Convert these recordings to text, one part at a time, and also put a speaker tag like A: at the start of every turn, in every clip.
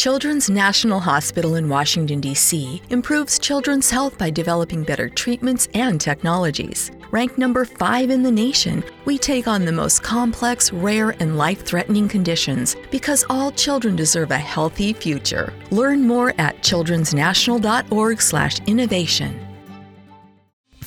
A: Children's National Hospital in Washington, D.C. improves children's health by developing better treatments and technologies. Ranked number five in the nation, we take on the most complex, rare, and life threatening conditions because all children deserve a healthy future. Learn more at childrensnational.org/slash innovation.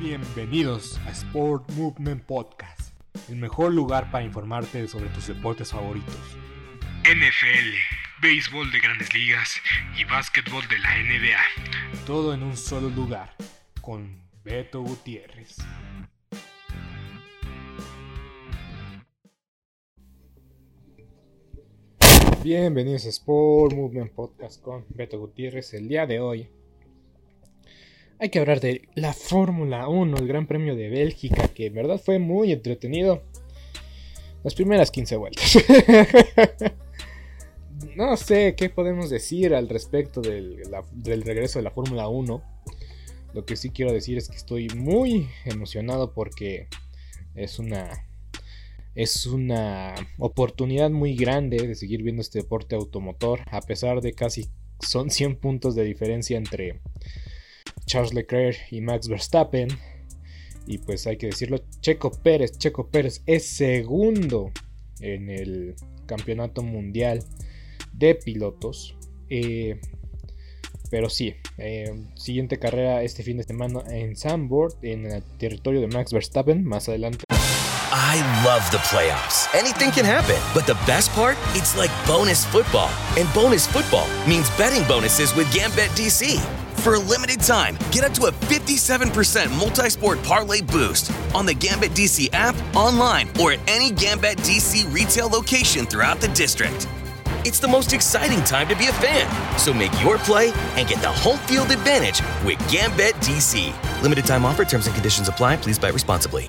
B: Bienvenidos a Sport Movement Podcast, el mejor lugar para informarte sobre tus deportes favoritos. NFL, béisbol de grandes ligas y básquetbol de la NBA. Todo en un solo lugar, con Beto Gutiérrez. Bienvenidos a Sport Movement Podcast con Beto Gutiérrez. El día de hoy hay que hablar de la Fórmula 1, el Gran Premio de Bélgica, que en verdad fue muy entretenido. Las primeras 15 vueltas. no sé qué podemos decir al respecto del, regreso de la Fórmula 1. Lo que sí quiero decir es que estoy muy emocionado porque es una es una oportunidad muy grande de seguir viendo este deporte automotor a pesar de casi son 100 puntos de diferencia entre Charles Leclerc y Max Verstappen. Y pues hay que decirlo, Checo Pérez, Checo Pérez es segundo en el campeonato mundial de pilotos. Eh, pero sí, eh, siguiente carrera este fin de semana en Sandboard, en el territorio de Max Verstappen, más adelante.
C: I love the playoffs. Anything can happen. But the best part? It's like bonus football. And bonus football means betting bonuses with Gambit DC. For a limited time, get up to a 57% multi sport parlay boost on the Gambit DC app, online, or at any Gambit DC retail location throughout the district. It's the most exciting time to be a fan. So make your play and get the home field advantage with Gambit DC. Limited time offer, terms and conditions apply. Please buy responsibly.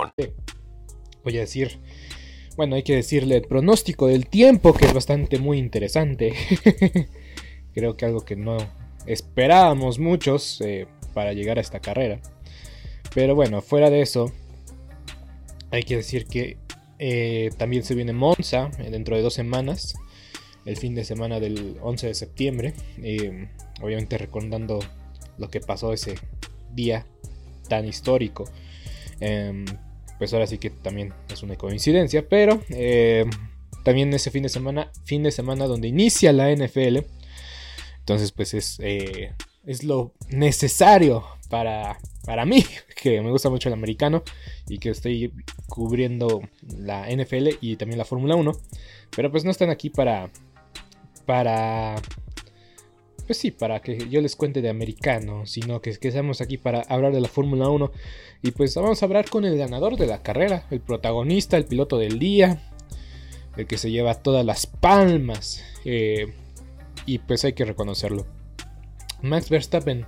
B: Voy a decir, bueno, hay que decirle el pronóstico del tiempo, que es bastante muy interesante. Creo que algo que no esperábamos muchos eh, para llegar a esta carrera. Pero bueno, fuera de eso, hay que decir que eh, también se viene Monza eh, dentro de dos semanas, el fin de semana del 11 de septiembre. obviamente recordando lo que pasó ese día tan histórico. Pues ahora sí que también es una coincidencia, pero eh, también ese fin de semana, fin de semana donde inicia la NFL, entonces pues es, eh, es lo necesario para, para mí, que me gusta mucho el americano y que estoy cubriendo la NFL y también la Fórmula 1, pero pues no están aquí para, para pues sí, para que yo les cuente de americano, sino que, que estamos aquí para hablar de la Fórmula 1. Y pues vamos a hablar con el ganador de la carrera, el protagonista, el piloto del día, el que se lleva todas las palmas. Eh, y pues hay que reconocerlo. Max Verstappen.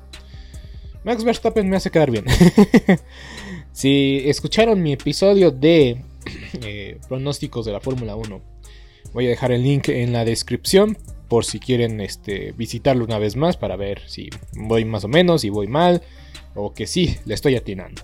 B: Max Verstappen me hace quedar bien. si escucharon mi episodio de eh, pronósticos de la Fórmula 1, voy a dejar el link en la descripción por si quieren este, visitarlo una vez más para ver si voy más o menos, si voy mal o que sí, le estoy atinando.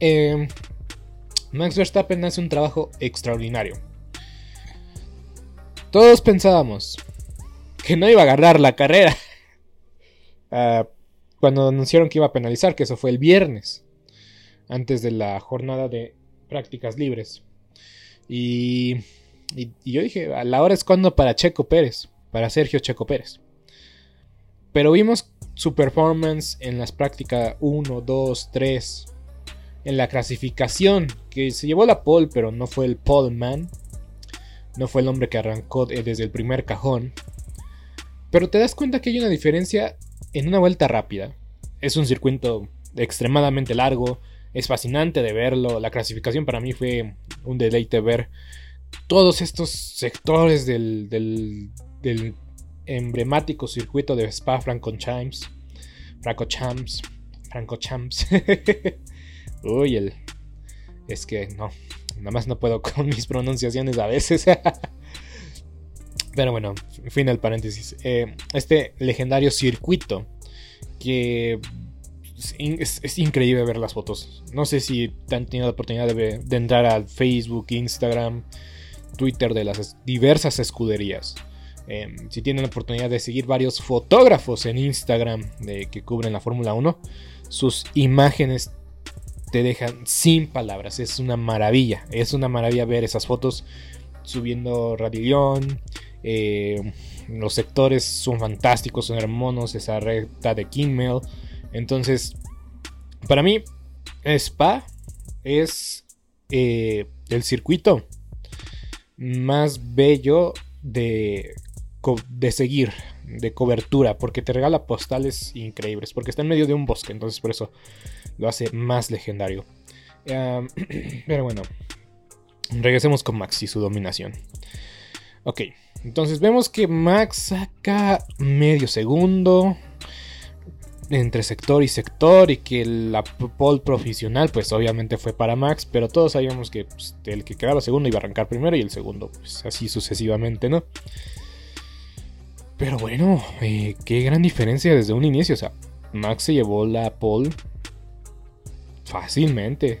B: Eh, Max Verstappen hace un trabajo extraordinario. Todos pensábamos que no iba a ganar la carrera. Ah, cuando anunciaron que iba a penalizar, que eso fue el viernes, antes de la jornada de prácticas libres. Y, y, y yo dije, a la hora es cuando para Checo Pérez, para Sergio Checo Pérez. Pero vimos su performance en las prácticas 1, 2, 3, en la clasificación, que se llevó la pole, pero no fue el pole man. No fue el hombre que arrancó desde el primer cajón. Pero te das cuenta que hay una diferencia en una vuelta rápida. Es un circuito extremadamente largo, es fascinante de verlo. La clasificación para mí fue un deleite ver todos estos sectores del, del, emblemático circuito de Spa Francorchamps. Francorchamps. Francorchamps. Uy, el. Es que no. Nada más no puedo con mis pronunciaciones a veces. Pero bueno, fin del paréntesis. Eh, este legendario circuito que es, increíble ver las fotos. No sé si han tenido la oportunidad de, entrar al Facebook, Instagram, Twitter de las diversas escuderías. Eh, si tienen la oportunidad de seguir varios fotógrafos en Instagram de, que cubren la Fórmula 1, sus imágenes te dejan sin palabras. Es una maravilla. Es una maravilla ver esas fotos subiendo Radillón. Eh, los sectores son fantásticos, son hermosos. Esa recta de Kingmel. Entonces, para mí, Spa es eh, el circuito más bello de, de seguir, de cobertura, porque te regala postales increíbles, porque está en medio de un bosque, entonces por eso lo hace más legendario. Pero bueno, regresemos con Max y su dominación. Ok, entonces vemos que Max saca medio segundo entre sector y sector y que la pole profesional pues obviamente fue para Max, pero todos sabíamos que pues, el que quedaba segundo iba a arrancar primero y el segundo pues así sucesivamente, ¿no? Pero bueno, eh, qué gran diferencia desde un inicio, o sea, Max se llevó la pole fácilmente.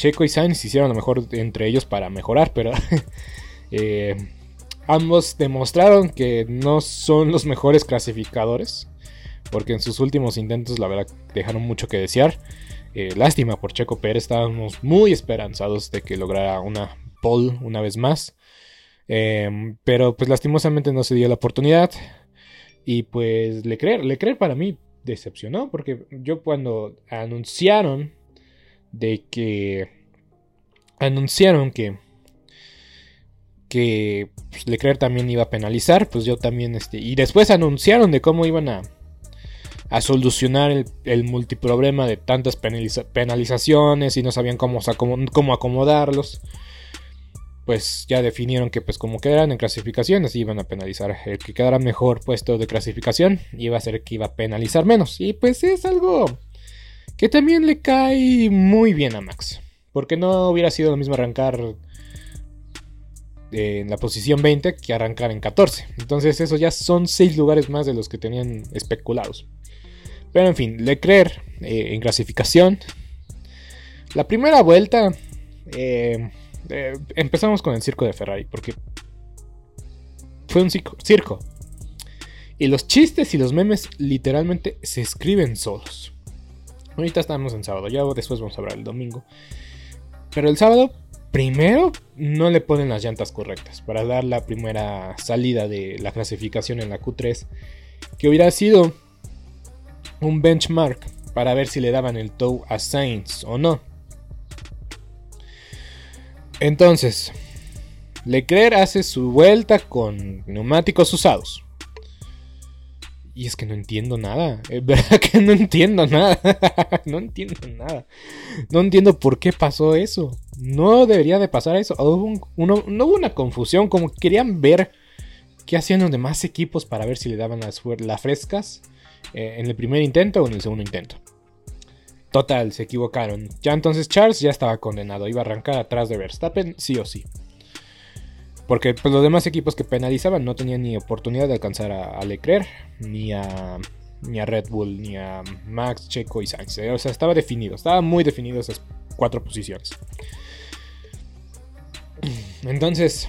B: Checo y Sainz hicieron lo mejor entre ellos para mejorar, pero eh, ambos demostraron que no son los mejores clasificadores, porque en sus últimos intentos la verdad dejaron mucho que desear. Eh, lástima por Checo Pérez, estábamos muy esperanzados de que lograra una pole una vez más, em, pero pues lastimosamente no se dio la oportunidad. Y pues Leclerc, Leclerc para mí decepcionó, porque yo cuando anunciaron de que anunciaron que que pues, Leclerc también iba a penalizar, pues yo también este y después anunciaron de cómo iban a a solucionar el, el multiproblema de tantas penalizaciones y no sabían cómo, cómo acomodarlos. Pues ya definieron que pues como quedaran en clasificaciones iban a penalizar. El que quedara mejor puesto de clasificación iba a ser que iba a penalizar menos. Y pues es algo que también le cae muy bien a Max. Porque no hubiera sido lo mismo arrancar en la posición 20 que arrancar en 14. Entonces eso ya son 6 lugares más de los que tenían especulados. Pero en fin, Leclerc eh, en clasificación. La primera vuelta eh, eh, empezamos con el circo de Ferrari porque fue un circo. Y los chistes y los memes literalmente se escriben solos. Ahorita estamos en sábado, ya después vamos a hablar el domingo. Pero el sábado, primero, no le ponen las llantas correctas para dar la primera salida de la clasificación en la Q3. Que hubiera sido un benchmark para ver si le daban el tow a Sainz o no. Entonces, Leclerc hace su vuelta con neumáticos usados. Y es que no entiendo nada. Es verdad que no entiendo nada. no entiendo nada. No entiendo por qué pasó eso. No debería de pasar eso. no hubo una confusión. Como querían ver qué hacían los demás equipos para ver si le daban las, frescas eh, en el primer intento o en el segundo intento. Total, se equivocaron. Ya entonces Charles ya estaba condenado. Iba a arrancar atrás de Verstappen, sí o sí. Porque pues, los demás equipos que penalizaban no tenían ni oportunidad de alcanzar a, Leclerc, ni a, ni a Red Bull, ni a Max, Checo y Sainz. O sea, estaba definido, estaba muy definido esas cuatro posiciones. Entonces,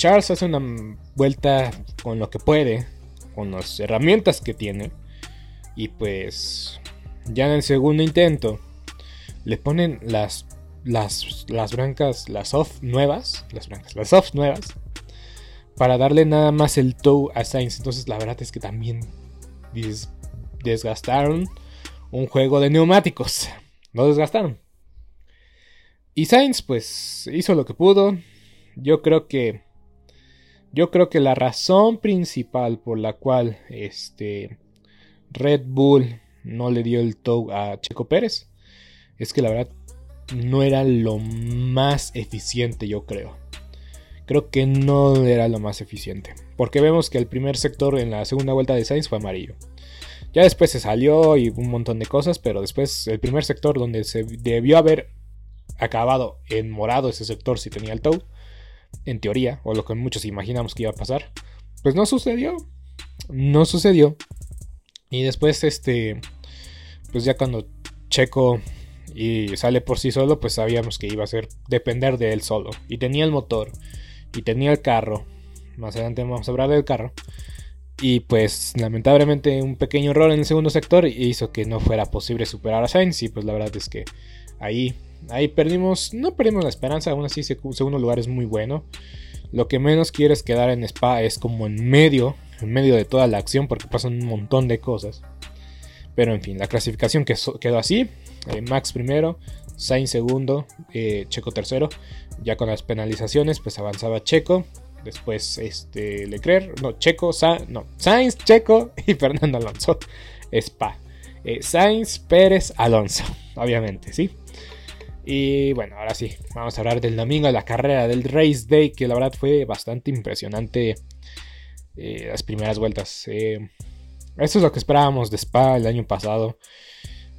B: Charles hace una vuelta con lo que puede, con las herramientas que tiene. Y pues ya en el segundo intento le ponen las, las, las blancas, las soft nuevas, las blancas, las soft nuevas, para darle nada más el toe a Sainz. Entonces la verdad es que también desgastaron un juego de neumáticos. Lo desgastaron. Y Sainz pues hizo lo que pudo. Yo creo que yo creo que la razón principal por la cual este Red Bull no le dio el tow a Checo Pérez es que la verdad no era lo más eficiente, yo creo. Creo que no era lo más eficiente. Porque vemos que el primer sector en la segunda vuelta de Sainz fue amarillo. Ya después se salió y un montón de cosas, pero después el primer sector donde se debió haber acabado en morado ese sector si tenía el tow en teoría, o lo que muchos imaginamos que iba a pasar, pues no sucedió. No sucedió. Y después, este, pues ya cuando Checo y sale por sí solo, pues sabíamos que iba a ser depender de él solo. Y tenía el motor, y tenía el carro. Más adelante vamos a hablar del carro. Y pues lamentablemente un pequeño error en el segundo sector hizo que no fuera posible superar a Sainz. Y pues la verdad es que ahí Ahí perdimos, no perdimos la esperanza, aún así segundo lugar es muy bueno. Lo que menos quieres quedar en Spa es como en medio, en medio de toda la acción porque pasan un montón de cosas. Pero en fin, la clasificación quedó así. Eh, Max primero, Sainz segundo, eh, Checo tercero. Ya con las penalizaciones pues avanzaba Checo. Después este, Leclerc, no, Checo, no, Sainz, Checo y Fernando Alonso. Spa. Eh, Sainz, Pérez, Alonso, obviamente, ¿sí? Y bueno, ahora sí, vamos a hablar del domingo, la carrera del Race Day, que la verdad fue bastante impresionante eh, las primeras vueltas. Eh, esto es lo que esperábamos de Spa el año pasado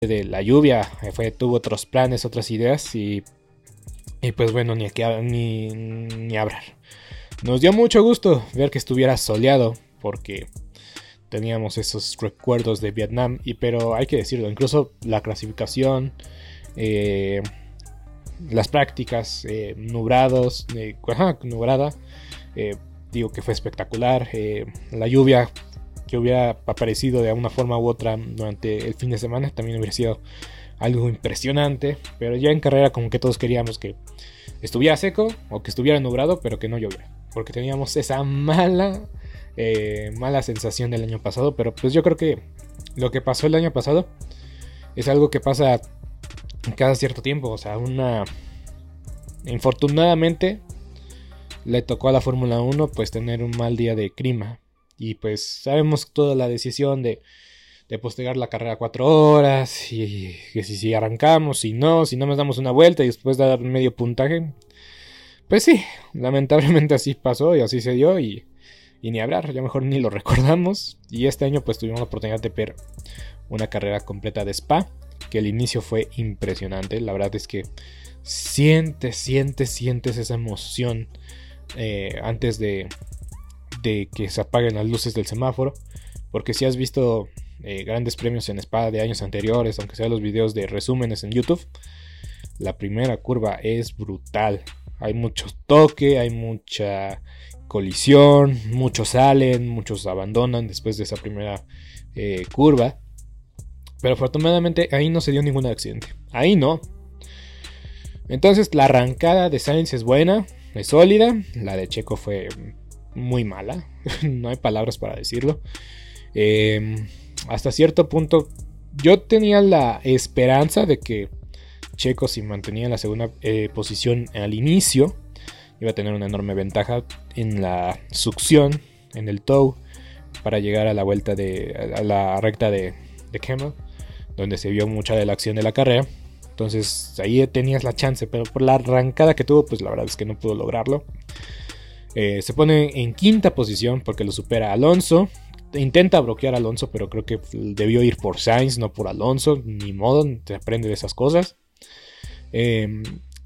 B: de la lluvia, eh, fue, tuvo otros planes, otras ideas y, y pues bueno, ni, aquí, ni, ni hablar. Nos dio mucho gusto ver que estuviera soleado porque teníamos esos recuerdos de Vietnam, y, pero hay que decirlo, incluso la clasificación, eh, las prácticas, eh, nubrados, nubrada, digo que fue espectacular, la lluvia que hubiera aparecido de alguna forma u otra durante el fin de semana también hubiera sido algo impresionante. Pero ya en carrera como que todos queríamos que estuviera seco o que estuviera nublado, pero que no lloviera. Porque teníamos esa mala, eh, mala sensación del año pasado. Pero pues yo creo que lo que pasó el año pasado es algo que pasa cada cierto tiempo. O sea, una... Infortunadamente le tocó a la Fórmula 1 pues tener un mal día de clima. Y pues sabemos toda la decisión de, de postergar la carrera cuatro horas. Y que si, si arrancamos, si no, si no nos damos una vuelta y después dar medio puntaje. Pues sí, lamentablemente así pasó y así se dio. Y, y ni hablar, ya mejor ni lo recordamos. Y este año pues tuvimos la oportunidad de ver una carrera completa de Spa. Que el inicio fue impresionante. La verdad es que sientes, sientes, sientes esa emoción eh, antes de, que se apaguen las luces del semáforo. Porque si has visto eh, grandes premios en espada de años anteriores, aunque sean los videos de resúmenes en YouTube, la primera curva es brutal. Hay mucho toque, hay mucha colisión, muchos salen, muchos abandonan después de esa primera eh, curva. Pero afortunadamente ahí no se dio ningún accidente. Ahí no. Entonces la arrancada de Sainz es buena, es sólida. La de Checo fue muy mala. no hay palabras para decirlo. Em, hasta cierto punto yo tenía la esperanza de que Checo si mantenía en la segunda eh, posición al inicio iba a tener una enorme ventaja en la succión, en el tow, para llegar a la vuelta de a la recta de, de Camel, donde se vio mucha de la acción de la carrera. Entonces ahí tenías la chance, pero por la arrancada que tuvo, pues la verdad es que no pudo lograrlo. Eh, se pone en quinta posición porque lo supera Alonso. Intenta bloquear a Alonso, pero creo que debió ir por Sainz, no por Alonso. Ni modo, te aprende de esas cosas. Eh,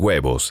D: huevos.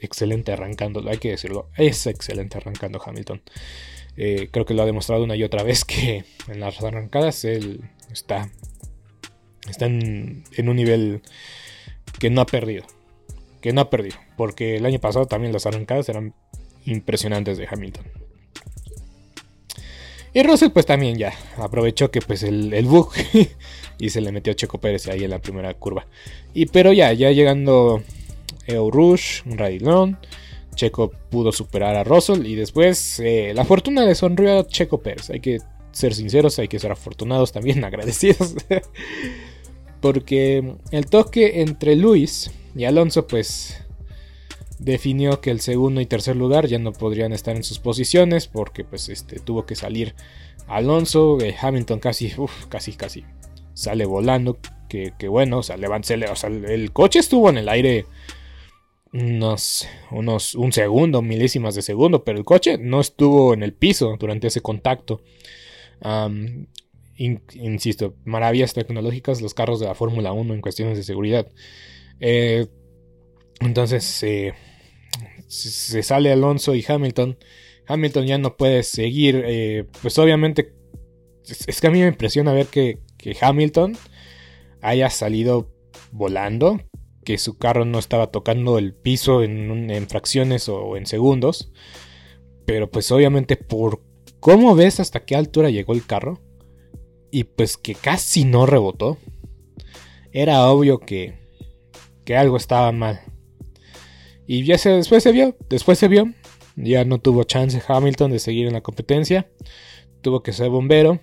B: excelente arrancando, hay que decirlo, es excelente arrancando Hamilton. Eh, creo que lo ha demostrado una y otra vez que en las arrancadas él está, está en, un nivel que no ha perdido. Que no ha perdido. Porque el año pasado también las arrancadas eran impresionantes de Hamilton. Y Russell pues también ya aprovechó que pues el, el bug y se le metió a Checo Pérez ahí en la primera curva. Y pero ya, ya llegando Rush, un Radilón. Checo pudo superar a Russell y después eh, la fortuna le sonrió a Checo Pérez. Hay que ser sinceros, hay que ser afortunados también, agradecidos. Porque el toque entre Luis y Alonso pues definió que el segundo y tercer lugar ya no podrían estar en sus posiciones porque pues este tuvo que salir Alonso, eh, Hamilton casi, casi, casi sale volando, que, bueno, o sea, o sea, el coche estuvo en el aire unos, unos un segundo, milésimas de segundo, pero el coche no estuvo en el piso durante ese contacto. insisto, maravillas tecnológicas los carros de la Fórmula 1 en cuestiones de seguridad. Eh, entonces eh, se sale Alonso y Hamilton. Hamilton ya no puede seguir. Eh, pues obviamente es, que a mí me impresiona ver que, que Hamilton haya salido volando que su carro no estaba tocando el piso en, fracciones o en segundos. Pero pues obviamente por cómo ves hasta qué altura llegó el carro. Y pues que casi no rebotó. Era obvio que, que algo estaba mal. Y ya se, después se vio, después se vio. Ya no tuvo chance Hamilton de seguir en la competencia. Tuvo que ser bombero.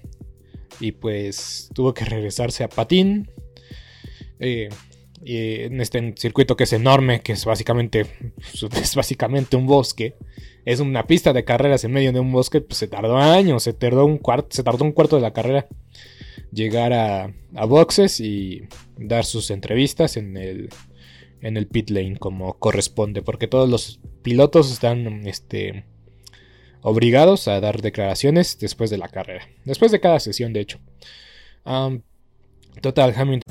B: Y pues tuvo que regresarse a patín. Eh, y en este circuito que es enorme, que es básicamente, es básicamente un bosque. Es una pista de carreras en medio de un bosque, pues se tardó años, se tardó un cuarto, se tardó un cuarto de la carrera llegar a, a boxes y dar sus entrevistas en el, en el pit lane como corresponde, porque todos los pilotos están este, obligados a dar declaraciones después de la carrera, después de cada sesión de hecho. Total, Hamilton.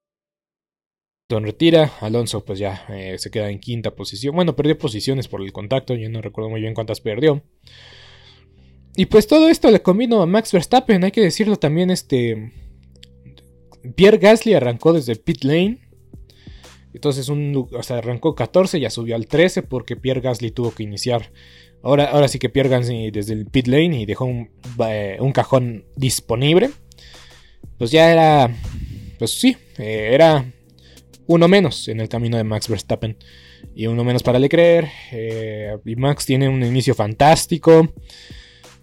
B: retira. Alonso pues ya eh, se queda en quinta posición. Bueno, perdió posiciones por el contacto. Yo no recuerdo muy bien cuántas perdió. Y pues todo esto le combino a Max Verstappen. Hay que decirlo también. Este. Pierre Gasly arrancó desde pit lane. Entonces un, o sea, arrancó 14, ya subió al 13 porque Pierre Gasly tuvo que iniciar. Ahora, ahora sí que Pierre Gasly desde el pit lane y dejó un, eh, cajón disponible. Pues ya era... Pues sí, eh, era uno menos en el camino de Max Verstappen. Y uno menos para Leclerc. Eh, y Max tiene un inicio fantástico.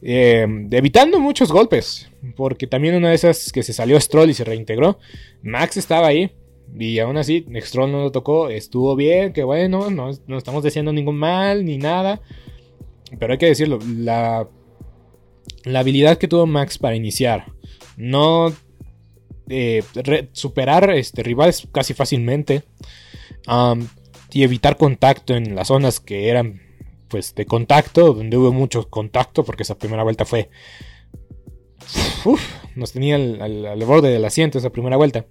B: Eh, evitando muchos golpes. Porque también una de esas que se salió Stroll y se reintegró. Max estaba ahí. Y aún así, Stroll no lo tocó. Estuvo bien, que bueno. No, no estamos diciendo ningún mal ni nada. Pero hay que decirlo. La, la habilidad que tuvo Max para iniciar. No eh, superar este, rivales casi fácilmente y evitar contacto en las zonas que eran pues de contacto, donde hubo mucho contacto, porque esa primera vuelta fue... nos tenía al, borde del asiento esa primera vuelta.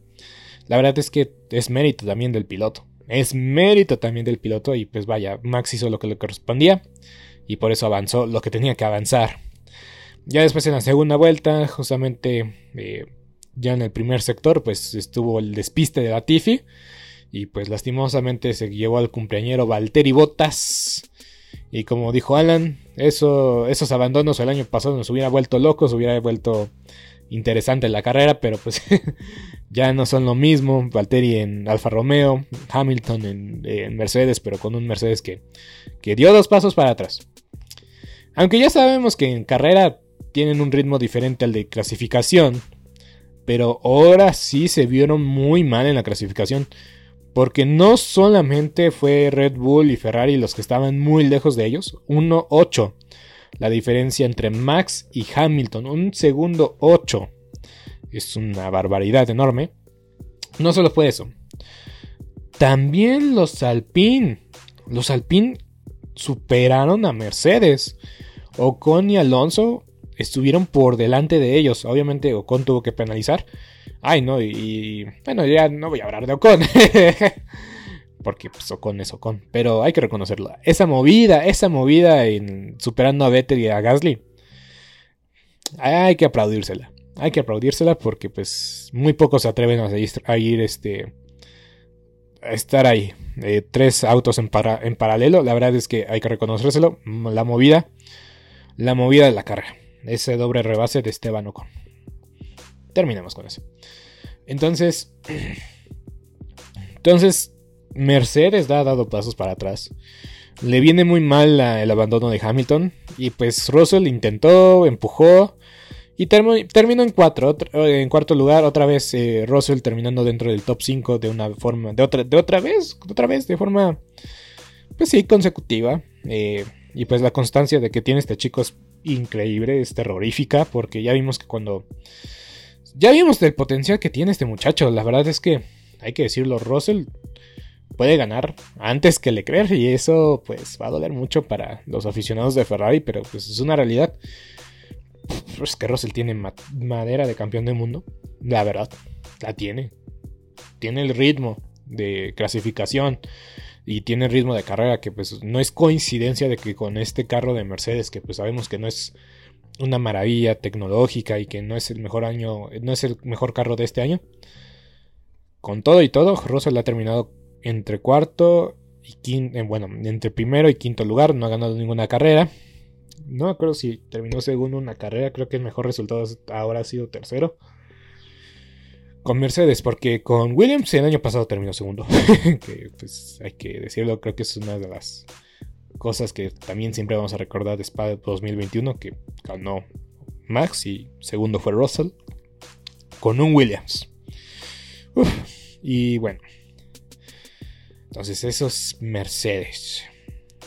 B: La verdad es que es mérito también del piloto. Es mérito también del piloto y pues vaya, Max hizo lo que le correspondía y por eso avanzó lo que tenía que avanzar. Ya después en la segunda vuelta, justamente eh, ya en el primer sector, pues estuvo el despiste de Latifi. Y pues lastimosamente se llevó al cumpleañero Valtteri Bottas. Y como dijo Alan, eso, esos abandonos el año pasado nos hubiera vuelto locos, hubiera vuelto interesante la carrera, pero pues ya no son lo mismo. Valtteri en Alfa Romeo, Hamilton en, Mercedes, pero con un Mercedes que, que dio dos pasos para atrás. Aunque ya sabemos que en carrera tienen un ritmo diferente al de clasificación, pero ahora sí se vieron muy mal en la clasificación. Porque no solamente fue Red Bull y Ferrari los que estaban muy lejos de ellos, 1-8. La diferencia entre Max y Hamilton, un segundo 8. Es una barbaridad enorme. No solo fue eso. También los Alpine. Los Alpine superaron a Mercedes. Ocon y Alonso estuvieron por delante de ellos. Obviamente Ocon tuvo que penalizar. Ay, no, y, bueno, ya no voy a hablar de Ocon. Porque pues, Ocon es Ocon. Pero hay que reconocerlo. Esa movida, esa movida en superando a Vettel y a Gasly. Hay que aplaudírsela. Hay que aplaudírsela porque pues muy pocos se atreven a ir, este a estar ahí. Eh, tres autos en, en paralelo. La verdad es que hay que reconocérselo. La movida. La movida de la carrera ese doble rebase de Esteban Ocon. Terminamos con eso. Entonces, entonces Mercedes ha dado pasos para atrás. Le viene muy mal el abandono de Hamilton. Y pues Russell intentó, empujó. Y terminó en, cuatro, en cuarto lugar. Otra vez eh, Russell terminando dentro del top 5 de una forma. De otra, de otra vez. Otra vez, de forma. Pues sí, consecutiva. Eh, y pues la constancia de que tiene este chico es increíble, es terrorífica, porque ya vimos que cuando... Ya vimos el potencial que tiene este muchacho, la verdad es que, hay que decirlo, Russell puede ganar antes que Leclerc y eso pues va a doler mucho para los aficionados de Ferrari, pero pues es una realidad. Pues que Russell tiene madera de campeón del mundo, la verdad, la tiene. Tiene el ritmo de clasificación y tiene ritmo de carrera que pues no es coincidencia de que con este carro de Mercedes que pues sabemos que no es una maravilla tecnológica y que no es el mejor año, no es el mejor carro de este año. Con todo y todo, Russell ha terminado entre cuarto y quinto, eh, bueno, entre primero y quinto lugar, no ha ganado ninguna carrera. No acuerdo si terminó segundo una carrera, creo que el mejor resultado ahora ha sido tercero. Con Mercedes, porque con Williams el año pasado terminó segundo. que pues hay que decirlo, creo que es una de las cosas que también siempre vamos a recordar de Spa 2021, que ganó Max y segundo fue Russell, con un Williams. y bueno, entonces eso es Mercedes.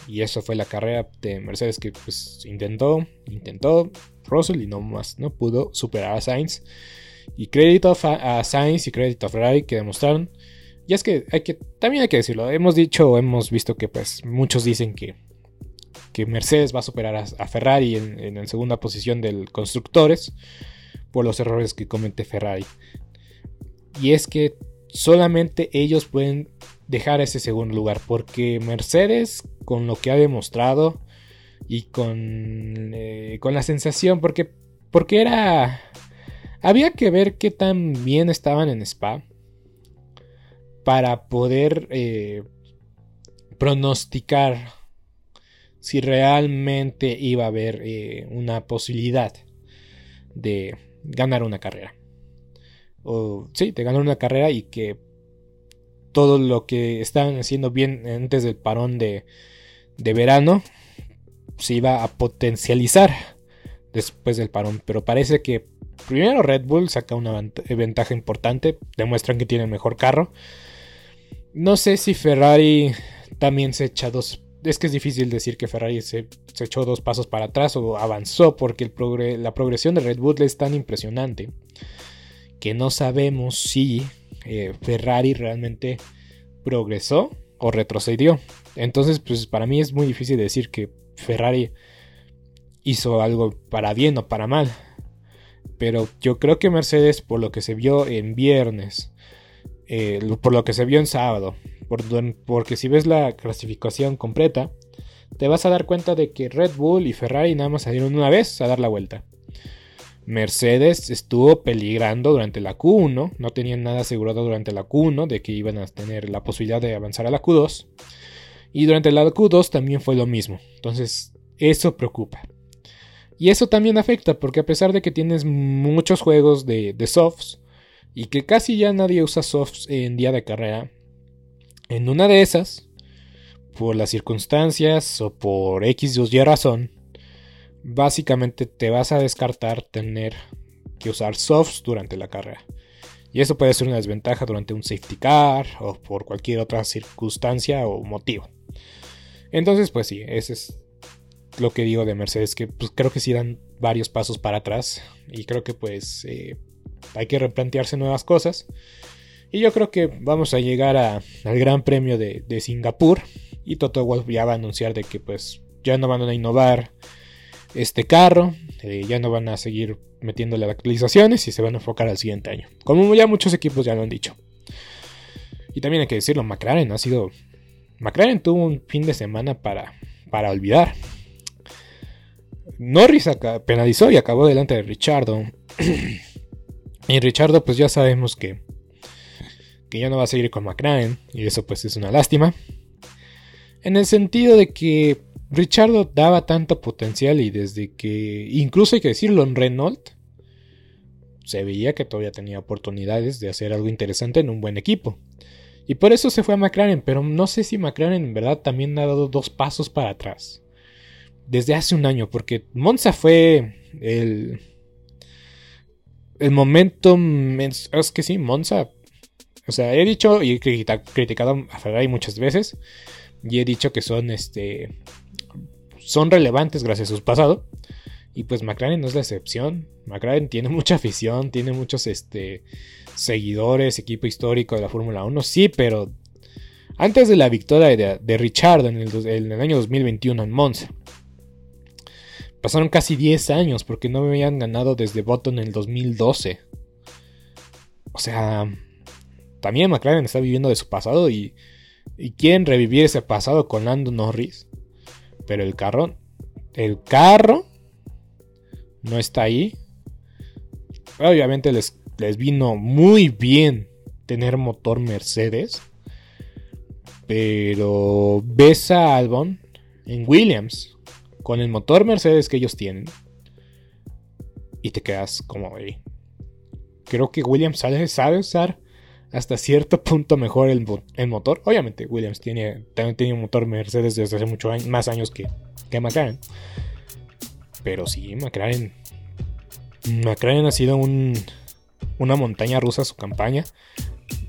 B: Y eso fue la carrera de Mercedes que pues intentó, intentó Russell y no más, no pudo superar a Sainz. Y crédito a Sainz y crédito a Ferrari que demostraron. Y es que, hay que también hay que decirlo, hemos dicho, hemos visto que pues muchos dicen que, que Mercedes va a superar a, Ferrari en, en la segunda posición del constructores por los errores que comete Ferrari. Y es que solamente ellos pueden dejar ese segundo lugar. Porque Mercedes, con lo que ha demostrado y con, eh, con la sensación, porque, porque era... Había que ver qué tan bien estaban en Spa para poder eh, pronosticar si realmente iba a haber eh, una posibilidad de ganar una carrera. O sí, de ganar una carrera y que todo lo que estaban haciendo bien antes del parón de, de verano se iba a potencializar después del parón. Pero parece que primero Red Bull saca una ventaja importante, demuestran que tiene el mejor carro. No sé si Ferrari también se echa dos... Es que es difícil decir que Ferrari se, echó dos pasos para atrás o avanzó porque la progresión de Red Bull es tan impresionante que no sabemos si eh, Ferrari realmente progresó o retrocedió. Entonces, pues para mí es muy difícil decir que Ferrari hizo algo para bien o para mal. Pero yo creo que Mercedes, por lo que se vio en viernes, eh, por lo que se vio en sábado, porque si ves la clasificación completa, te vas a dar cuenta de que Red Bull y Ferrari nada más salieron una vez a dar la vuelta. Mercedes estuvo peligrando durante la Q1, no tenían nada asegurado durante la Q1 de que iban a tener la posibilidad de avanzar a la Q2. Y durante la Q2 también fue lo mismo. Entonces, eso preocupa. Y eso también afecta porque a pesar de que tienes muchos juegos de, softs y que casi ya nadie usa softs en día de carrera, en una de esas, por las circunstancias o por X o Y razón, básicamente te vas a descartar tener que usar softs durante la carrera. Y eso puede ser una desventaja durante un safety car o por cualquier otra circunstancia o motivo. Entonces, pues sí, ese es lo que digo de Mercedes, que pues, creo que sí dan varios pasos para atrás y creo que pues eh, hay que replantearse nuevas cosas. Y yo creo que vamos a llegar al Gran Premio de, Singapur y Toto Wolff ya va a anunciar de que pues ya no van a innovar este carro. Eh, ya no van a seguir metiéndole actualizaciones y se van a enfocar al siguiente año. Como ya muchos equipos ya lo han dicho. Y también hay que decirlo, McLaren ha sido... McLaren tuvo un fin de semana para, para olvidar. Norris penalizó y acabó delante de Richardo. y Richardo pues ya sabemos que, que ya no va a seguir con McLaren. Y eso pues es una lástima. En el sentido de que Richardo daba tanto potencial y desde que, incluso hay que decirlo, en Renault se veía que todavía tenía oportunidades de hacer algo interesante en un buen equipo. Y por eso se fue a McLaren, pero no sé si McLaren en verdad también ha dado dos pasos para atrás. Desde hace un año, porque Monza fue el, el momento... Es que sí, Monza. O sea, he dicho y he criticado a Ferrari muchas veces. Y he dicho que son este son relevantes gracias a su pasado. Y pues McLaren no es la excepción. McLaren tiene mucha afición, tiene muchos este, seguidores, equipo histórico de la Fórmula 1, sí, pero antes de la victoria de, Richard en el, en el, año 2021 en Monza, pasaron casi 10 años porque no me habían ganado desde Button en el 2012. O sea, también McLaren está viviendo de su pasado y, y quieren revivir ese pasado con Lando Norris. Pero el carro, el carro no está ahí. Obviamente les, les vino muy bien tener motor Mercedes. Pero ves a Albon en Williams con el motor Mercedes que ellos tienen. Y te quedas como, ahí. creo que Williams sabe, usar hasta cierto punto mejor el, motor. Obviamente Williams tiene, también tiene un motor Mercedes desde hace muchos más años que, que McLaren. Pero sí, McLaren. McLaren ha sido un, una montaña rusa su campaña.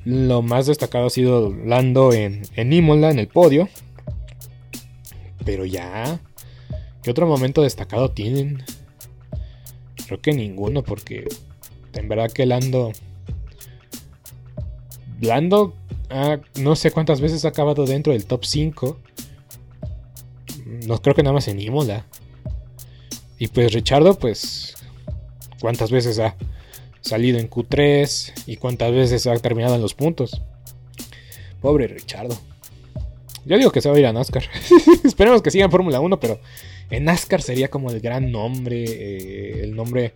B: Lo más destacado ha sido Lando en, en Imola, en el podio. Pero ya. ¿Qué otro momento destacado tienen? Creo que ninguno, porque en verdad que Lando. Lando, no sé cuántas veces ha acabado dentro del top 5. No creo que nada más en Imola. Y pues Richardo, pues, ¿cuántas veces ha salido en Q3 y cuántas veces ha terminado en los puntos? Pobre Richardo. Yo digo que se va a ir a NASCAR. Esperemos que siga en Fórmula 1, pero en NASCAR sería como el gran nombre, eh, el nombre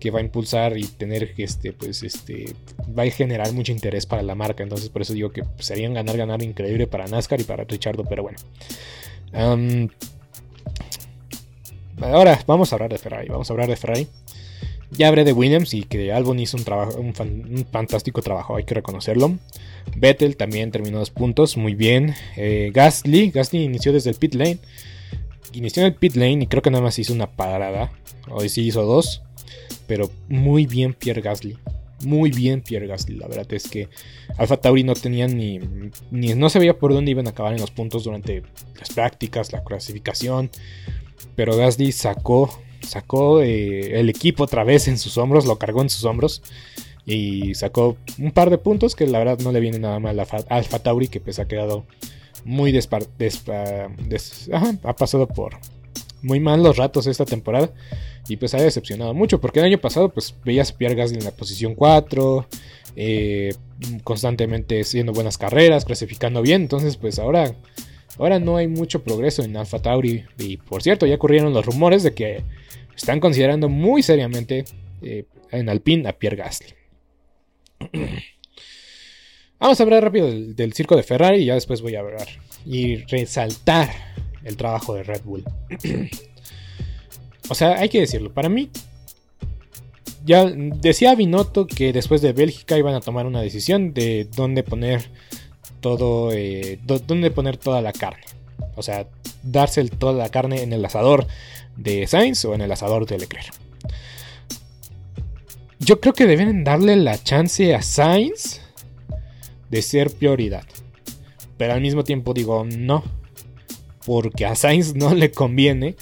B: que va a impulsar y tener este, pues, este, va a generar mucho interés para la marca. Entonces, por eso digo que sería un ganar, ganar increíble para NASCAR y para Richardo, pero bueno. Ahora vamos a hablar de Ferrari. Vamos a hablar de Ferrari. Ya hablé de Williams y que Albon hizo un, trabajo, un, fantástico trabajo, hay que reconocerlo. Vettel también terminó dos puntos, muy bien. Eh, Gasly, Gasly inició desde el pit lane. Inició en el pit lane y creo que nada más hizo una parada. Hoy sí hizo dos. Pero muy bien Pierre Gasly. Muy bien Pierre Gasly. La verdad es que Alfa Tauri no tenían ni, ni... No se veía por dónde iban a acabar en los puntos durante las prácticas, la clasificación. Pero Gasly sacó, sacó eh, el equipo otra vez en sus hombros, lo cargó en sus hombros. Y sacó un par de puntos que la verdad no le viene nada mal a Alfa Tauri, que pues ha quedado muy despar, ha pasado por muy mal los ratos esta temporada. Y pues ha decepcionado mucho, porque el año pasado pues veías a Pierre Gasly en la posición 4, eh, constantemente haciendo buenas carreras, clasificando bien. Entonces pues ahora Ahora no hay mucho progreso en Alpha Tauri. Y por cierto, ya ocurrieron los rumores de que están considerando muy seriamente eh, en Alpine a Pierre Gasly. Vamos a hablar rápido del, circo de Ferrari y ya después voy a hablar y resaltar el trabajo de Red Bull. o sea, hay que decirlo, para mí ya decía Binotto que después de Bélgica iban a tomar una decisión de dónde poner todo, eh, dónde poner toda la carne. O sea, darse toda la carne en el asador de Sainz o en el asador de Leclerc. Yo creo que deben darle la chance a Sainz de ser prioridad. Pero al mismo tiempo digo no. Porque a Sainz no le conviene.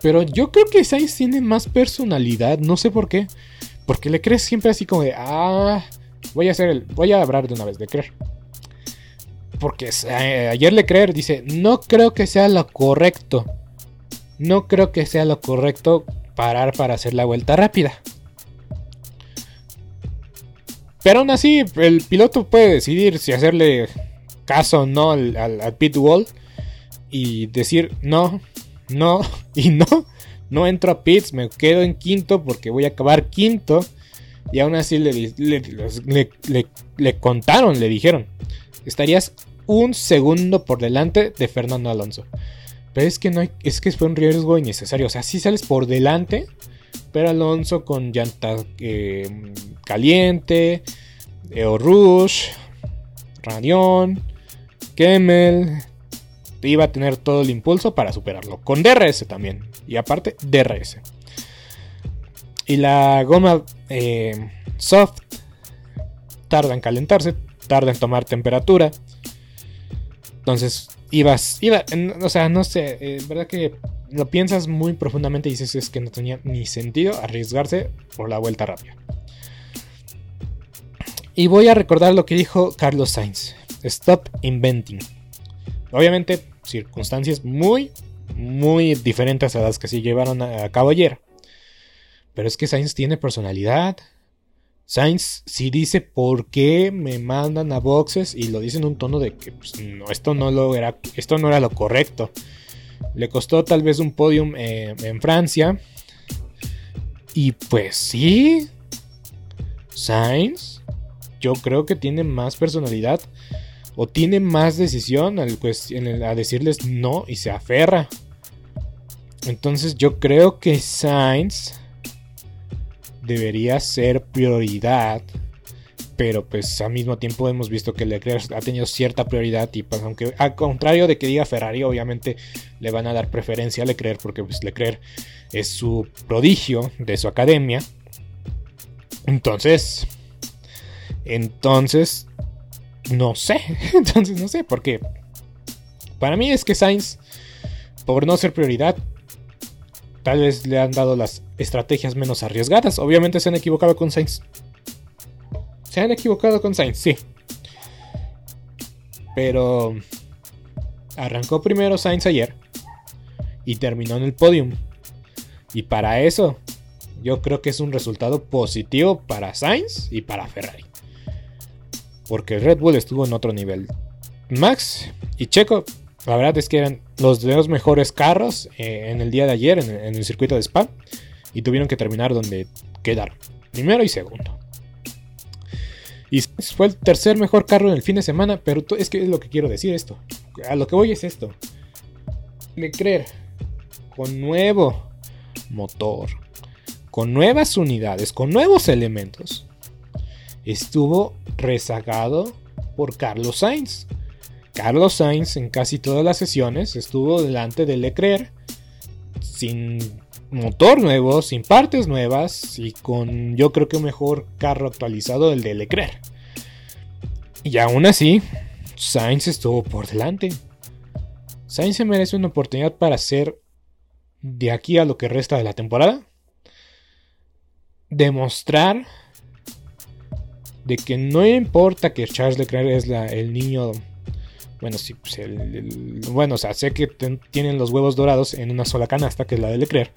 B: Pero yo creo que Sainz tiene más personalidad. No sé por qué. Porque le crees siempre así como de. Ah. Voy a hacer el. Voy a hablar de una vez de creer porque eh, ayer Leclerc dice, no creo que sea lo correcto. No creo que sea lo correcto parar para hacer la vuelta rápida. Pero aún así, el piloto puede decidir si hacerle caso o no al, pit wall y decir no, no y no. No entro a pits, me quedo en quinto porque voy a acabar quinto. Y aún así le, le, le contaron, le dijeron, estarías un segundo por delante de Fernando Alonso. Pero es que no hay, es que fue un riesgo innecesario. O sea, sí sales por delante, pero Alonso con llanta eh, caliente, Eo Rush, Radión, Kemmel, iba a tener todo el impulso para superarlo. Con DRS también. Y aparte, DRS. Y la goma eh, soft tarda en calentarse, tarda en tomar temperatura. Entonces, ibas, iba, o sea, no sé, en verdad que lo piensas muy profundamente y dices es que no tenía ni sentido arriesgarse por la vuelta rápida. Y voy a recordar lo que dijo Carlos Sainz. Stop inventing. Obviamente, circunstancias muy, muy diferentes a las que se llevaron a cabo ayer. Pero es que Sainz tiene personalidad. Sainz sí dice por qué me mandan a boxes y lo dice en un tono de que pues, no, esto, no lo era, esto no era lo correcto. Le costó tal vez un podium eh, en Francia. Y pues sí. Sainz. Yo creo que tiene más personalidad. O tiene más decisión al, a decirles no y se aferra. Entonces yo creo que Sainz debería ser prioridad. Pero pues al mismo tiempo hemos visto que Leclerc ha tenido cierta prioridad y pues aunque al contrario de que diga Ferrari, obviamente le van a dar preferencia a Leclerc porque pues Leclerc es su prodigio de su academia. Entonces, entonces, no sé, entonces no sé, porque para mí es que Sainz, por no ser prioridad, tal vez le han dado las estrategias menos arriesgadas. Obviamente se han equivocado con Sainz. Se han equivocado con Sainz, sí. Pero arrancó primero Sainz ayer y terminó en el podium. Y para eso, yo creo que es un resultado positivo para Sainz y para Ferrari. Porque Red Bull estuvo en otro nivel. Max y Checo, la verdad es que eran los dos mejores carros eh, en el día de ayer en, el circuito de Spa y tuvieron que terminar donde quedaron, primero y segundo. Y fue el tercer mejor carro en el fin de semana, pero es que es lo que quiero decir esto. A lo que voy es esto. creer con nuevo motor, con nuevas unidades, con nuevos elementos, estuvo rezagado por Carlos Sainz. Carlos Sainz en casi todas las sesiones estuvo delante de Leclerc sin motor nuevo, sin partes nuevas y con yo creo que un mejor carro actualizado del de Leclerc. Y aún así, Sainz estuvo por delante. Sainz se merece una oportunidad para ser de aquí a lo que resta de la temporada. Demostrar de que no importa que Charles Leclerc es el niño bueno, sí, pues bueno, o sea, sé que tienen los huevos dorados en una sola canasta, que es la de Leclerc.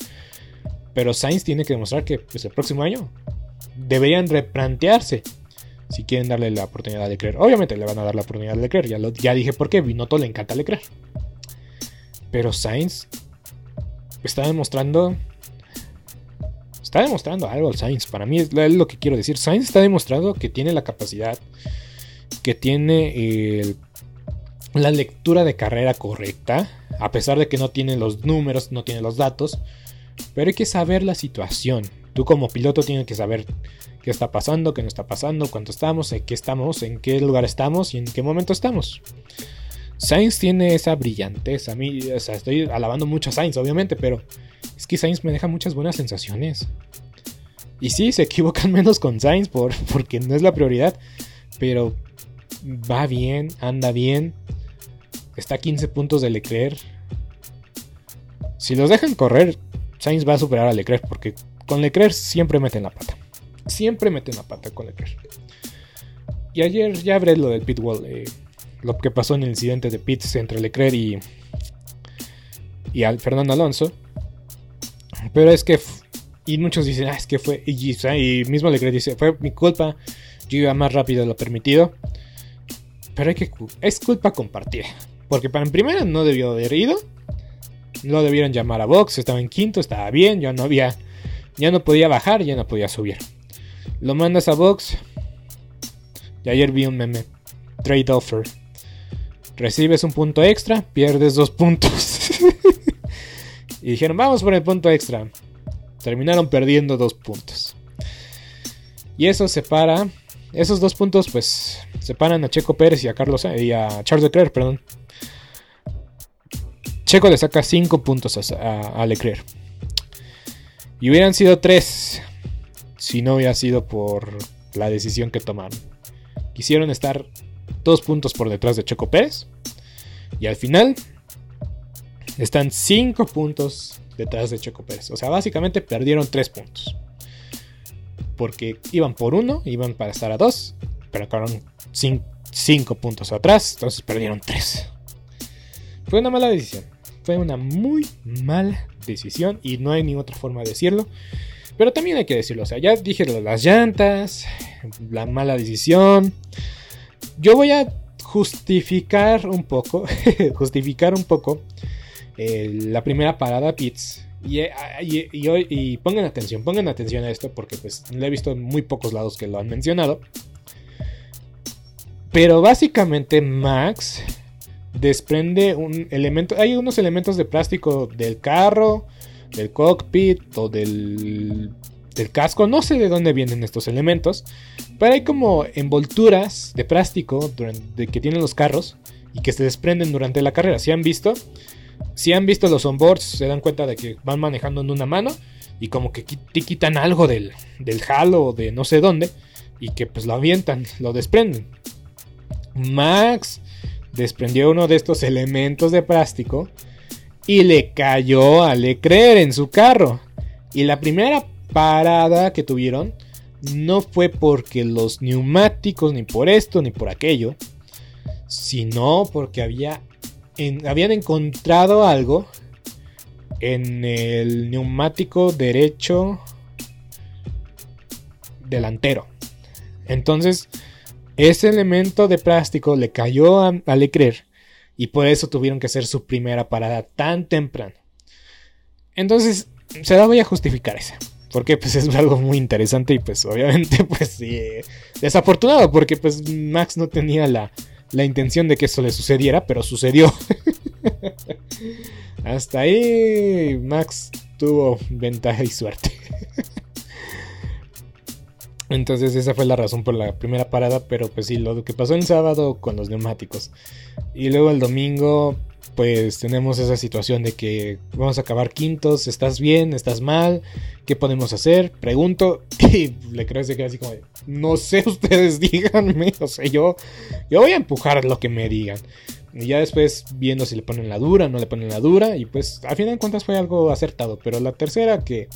B: Pero Sainz tiene que demostrar que pues, el próximo año deberían replantearse si quieren darle la oportunidad a Leclerc. Obviamente le van a dar la oportunidad a Leclerc, ya, dije por qué, Binotto le encanta a Leclerc. Pero Sainz está demostrando. Está demostrando algo al Sainz. Para mí es lo que quiero decir. Sainz está demostrando que tiene la capacidad, que tiene el la lectura de carrera correcta, a pesar de que no tiene los números, no tiene los datos, pero hay que saber la situación. Tú como piloto tienes que saber qué está pasando, qué no está pasando, cuánto estamos, en qué estamos, en qué lugar estamos y en qué momento estamos. Sainz tiene esa brillantez. A mí, o sea, estoy alabando mucho a Sainz, obviamente, pero es que Sainz me deja muchas buenas sensaciones. Y sí, se equivocan menos con Sainz por, porque no es la prioridad, pero va bien, anda bien. Está a 15 puntos de Leclerc. Si los dejan correr, Sainz va a superar a Leclerc porque con Leclerc siempre meten la pata. Siempre meten la pata con Leclerc. Y ayer ya hablé lo del pitwall, eh, lo que pasó en el incidente de pits entre Leclerc y, y al Fernando Alonso. Pero es que, y muchos dicen, ah, es que fue, y, y mismo Leclerc dice, fue mi culpa, yo iba más rápido de lo permitido. Pero hay que, es culpa compartida. Porque para en primera no debió haber ido. Lo debieron llamar a Box. Estaba en quinto, estaba bien. Ya no había. Ya no podía bajar, ya no podía subir. Lo mandas a Box. Y ayer vi un meme. Trade offer. Recibes un punto extra, pierdes dos puntos. y dijeron, vamos por el punto extra. Terminaron perdiendo dos puntos. Y eso separa. Esos dos puntos, pues, separan a Checo Pérez y a Carlos y a Charles Leclerc, perdón. Checo le saca 5 puntos a, Leclerc. Y hubieran sido 3 si no hubiera sido por la decisión que tomaron. Quisieron estar 2 puntos por detrás de Checo Pérez. Y al final están 5 puntos detrás de Checo Pérez. O sea, básicamente perdieron 3 puntos. Porque iban por 1, iban para estar a 2, pero acabaron 5 puntos atrás, entonces perdieron 3. Fue una mala decisión. Fue una muy mala decisión y no hay ni otra forma de decirlo. Pero también hay que decirlo, o sea, ya dije las llantas, la mala decisión. Yo voy a justificar un poco, justificar un poco eh, la primera parada Pits. Eh, y, y, pongan atención, pongan atención a esto porque pues lo he visto en muy pocos lados que lo han mencionado. Pero básicamente Max desprende un elemento, hay unos elementos de plástico del carro, del cockpit o del, del casco, no sé de dónde vienen estos elementos, pero hay como envolturas de plástico de que tienen los carros y que se desprenden durante la carrera. Si han visto, si han visto los onboards, se dan cuenta de que van manejando en una mano y como que te quitan algo del, del halo o de no sé dónde y que pues lo avientan, lo desprenden. Max desprendió uno de estos elementos de plástico y le cayó a Leclerc en su carro. Y la primera parada que tuvieron no fue porque los neumáticos, ni por esto, ni por aquello, sino porque había habían encontrado algo en el neumático derecho delantero. Entonces, ese elemento de plástico le cayó a, Leclerc y por eso tuvieron que hacer su primera parada tan temprano. Entonces, se la voy a justificar esa. Porque pues es algo muy interesante y pues obviamente pues sí, desafortunado porque pues Max no tenía la, la intención de que eso le sucediera, pero sucedió. Hasta ahí Max tuvo ventaja y suerte. Entonces esa fue la razón por la primera parada, pero pues sí, lo que pasó el sábado con los neumáticos. Y luego el domingo, pues tenemos esa situación de que vamos a acabar quintos, ¿estás bien? ¿Estás mal? ¿Qué podemos hacer? Pregunto y le creo que así como, no sé, ustedes díganme, o sea, yo, yo voy a empujar lo que me digan. Y ya después viendo si le ponen la dura, no le ponen la dura, y pues a final de cuentas fue algo acertado, pero la tercera que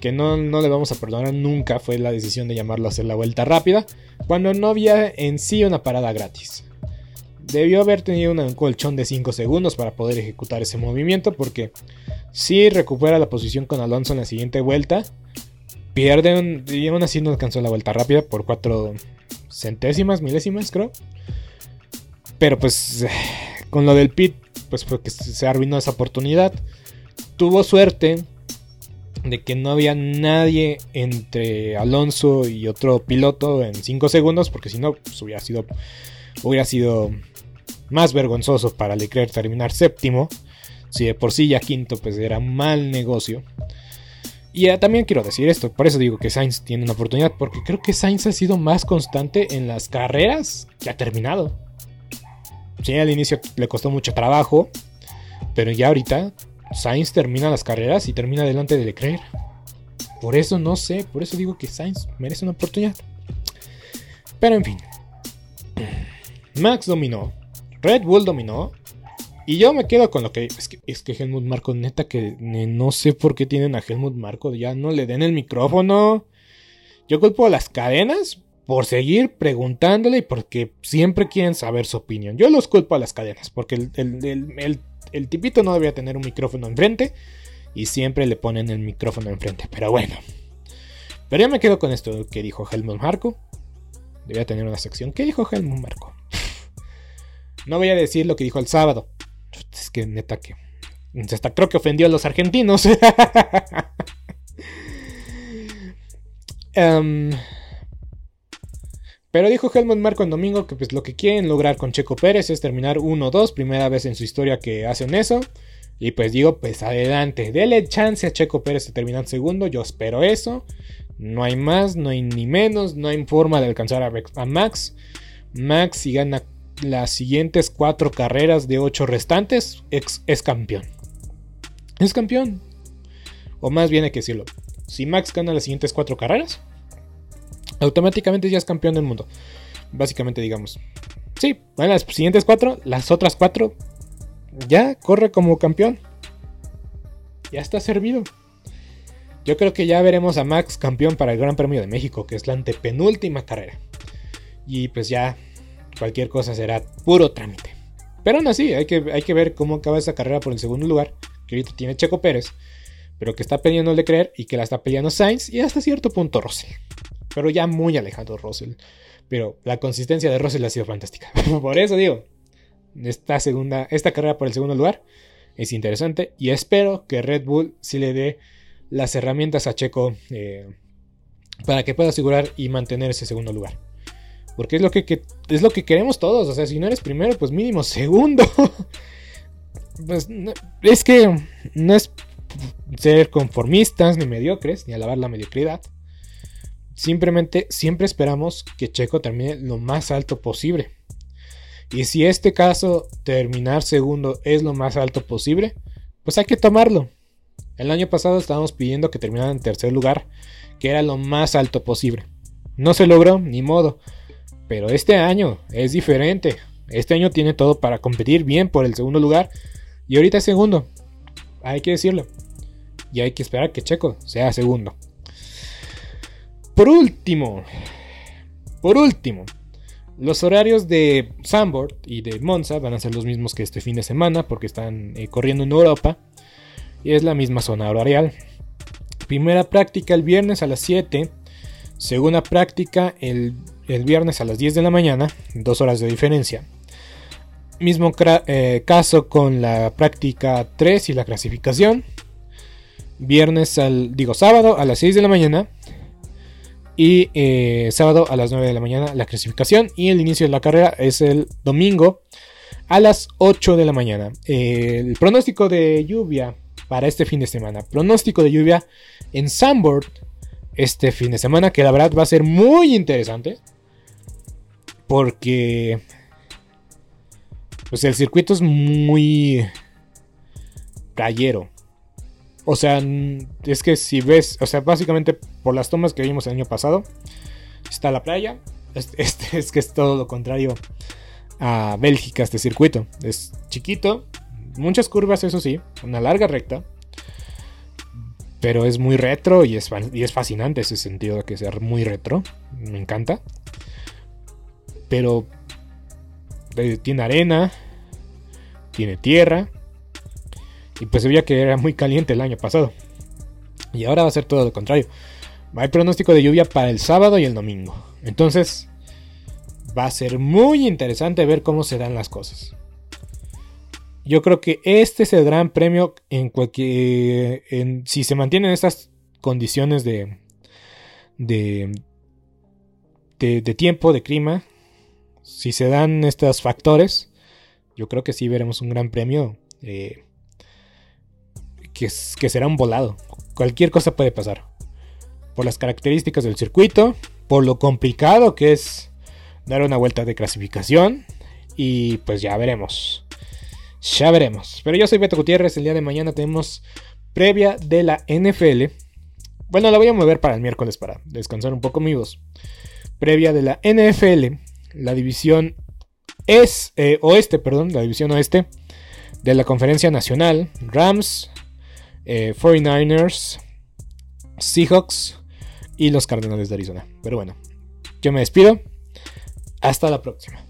B: que no, le vamos a perdonar nunca fue la decisión de llamarlo a hacer la vuelta rápida, cuando no había en sí una parada gratis. Debió haber tenido un colchón de 5 segundos para poder ejecutar ese movimiento, porque si recupera la posición con Alonso en la siguiente vuelta, pierde y aún así no alcanzó la vuelta rápida por 4 centésimas, milésimas creo. Pero pues con lo del pit, pues porque se arruinó esa oportunidad. Tuvo suerte de que no había nadie entre Alonso y otro piloto en 5 segundos, porque si no, pues hubiera sido, hubiera sido más vergonzoso para Leclerc terminar séptimo. Si de por sí ya quinto, pues era mal negocio. Y también quiero decir esto, por eso digo que Sainz tiene una oportunidad, porque creo que Sainz ha sido más constante en las carreras que ha terminado. Sí, al inicio le costó mucho trabajo, pero ya ahorita Sainz termina las carreras y termina delante de Leclerc. Por eso no sé, por eso digo que Sainz merece una oportunidad. Pero en fin. Max dominó. Red Bull dominó. Y yo me quedo con lo que. Es que, es que Helmut Marco, neta, que no sé por qué tienen a Helmut Marco. Ya no le den el micrófono. Yo culpo a las cadenas por seguir preguntándole y porque siempre quieren saber su opinión. Yo los culpo a las cadenas. Porque el, el el tipito no debía tener un micrófono enfrente y siempre le ponen el micrófono enfrente. Pero bueno. Pero ya me quedo con esto que dijo Helmut Marco. Debía tener una sección. ¿Qué dijo Helmut Marco? No voy a decir lo que dijo el sábado. Es que neta que. Hasta creo que ofendió a los argentinos. um, pero dijo Helmut Marco en domingo que pues lo que quieren lograr con Checo Pérez es terminar 1-2, primera vez en su historia que hacen eso. Y pues digo, pues adelante, dele chance a Checo Pérez de terminar segundo, yo espero eso. No hay más, no hay ni menos, no hay forma de alcanzar a, Max. Max si gana las siguientes cuatro carreras de ocho restantes, es, es campeón. Es campeón. O más bien hay que decirlo. Si Max gana las siguientes cuatro carreras, automáticamente ya es campeón del mundo. Básicamente, digamos. Sí, bueno, las siguientes cuatro, las otras cuatro, ya corre como campeón. Ya está servido. Yo creo que ya veremos a Max campeón para el Gran Premio de México, que es la antepenúltima carrera. Y pues ya cualquier cosa será puro trámite. Pero aún así, hay que, hay que ver cómo acaba esa carrera por el segundo lugar, que ahorita tiene Checo Pérez, pero que está peleando creer y que la está peleando Sainz y hasta cierto punto Russell. Pero ya muy alejado Russell. Pero la consistencia de Russell ha sido fantástica. por eso digo, esta, segunda, esta carrera por el segundo lugar es interesante y espero que Red Bull sí le dé las herramientas a Checo eh, para que pueda asegurar y mantener ese segundo lugar. Porque es lo que, es lo que queremos todos. O sea, si no eres primero, pues mínimo segundo. pues es que no es ser conformistas ni mediocres, ni alabar la mediocridad. Simplemente siempre esperamos que Checo termine lo más alto posible. Y si este caso, terminar segundo, es lo más alto posible, pues hay que tomarlo. El año pasado estábamos pidiendo que terminara en tercer lugar, que era lo más alto posible. No se logró, ni modo. Pero este año es diferente. Este año tiene todo para competir bien por el segundo lugar. Y ahorita es segundo. Hay que decirlo. Y hay que esperar que Checo sea segundo. Por último. Por último. Los horarios de Sambord y de Monza van a ser los mismos que este fin de semana porque están eh, corriendo en Europa y es la misma zona horarial. Primera práctica el viernes a las 7, segunda práctica el, viernes a las 10 de la mañana, dos horas de diferencia. Mismo eh, caso con la práctica 3 y la clasificación. Viernes al, digo, sábado a las 6 de la mañana y eh, sábado a las 9 de la mañana la clasificación. Y el inicio de la carrera es el domingo a las 8 de la mañana. el pronóstico de lluvia para este fin de semana. Pronóstico de lluvia en Sandboard este fin de semana. Que la verdad va a ser muy interesante. Porque... Pues el circuito es muy... Playero. O sea, es que si ves, o sea, básicamente por las tomas que vimos el año pasado, está la playa. Este, es que es todo lo contrario a Bélgica, este circuito. Es chiquito, muchas curvas, eso sí, una larga recta. Pero es muy retro y es, y es fascinante ese sentido de que sea muy retro. Me encanta. Pero eh, tiene arena, tiene tierra, y pues se veía que era muy caliente el año pasado. Y ahora va a ser todo lo contrario. Hay pronóstico de lluvia para el sábado y el domingo. Entonces va a ser muy interesante ver cómo se dan las cosas. Yo creo que este es el gran premio en cualquier... si se mantienen estas condiciones de, de, de, tiempo, de clima, si se dan estos factores, yo creo que sí veremos un gran premio. Eh, que, será un volado. Cualquier cosa puede pasar. Por las características del circuito, por lo complicado que es dar una vuelta de clasificación. Y pues ya veremos. Ya veremos. Pero yo soy Beto Gutiérrez. El día de mañana tenemos previa de la NFL. Bueno, la voy a mover para el miércoles para descansar un poco amigos. Previa de la NFL. La división es eh, oeste, perdón, la división oeste de la conferencia nacional. Rams, 49ers, eh, Seahawks y los Cardenales de Arizona. Pero bueno, yo me despido. Hasta la próxima.